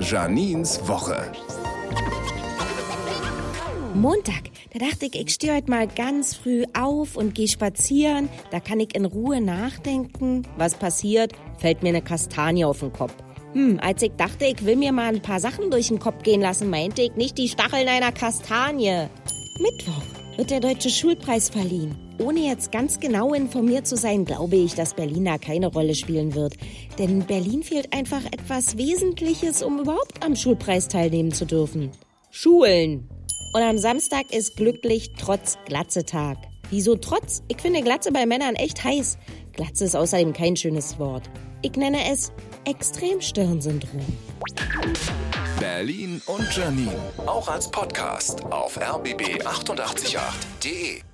Janins Woche. Montag, da dachte ich, ich stehe heute mal ganz früh auf und gehe spazieren. Da kann ich in Ruhe nachdenken. Was passiert? Fällt mir eine Kastanie auf den Kopf. Hm, als ich dachte, ich will mir mal ein paar Sachen durch den Kopf gehen lassen, meinte ich nicht die Stacheln einer Kastanie. Mittwoch wird der Deutsche Schulpreis verliehen. Ohne jetzt ganz genau informiert zu sein, glaube ich, dass Berlin da keine Rolle spielen wird. Denn Berlin fehlt einfach etwas Wesentliches, um überhaupt am Schulpreis teilnehmen zu dürfen. Schulen. Und am Samstag ist glücklich trotz Glatze-Tag. Wieso trotz? Ich finde Glatze bei Männern echt heiß. Glatze ist außerdem kein schönes Wort. Ich nenne es Extremstirnsyndrom. Berlin und Janine. Auch als Podcast auf rbb888.de.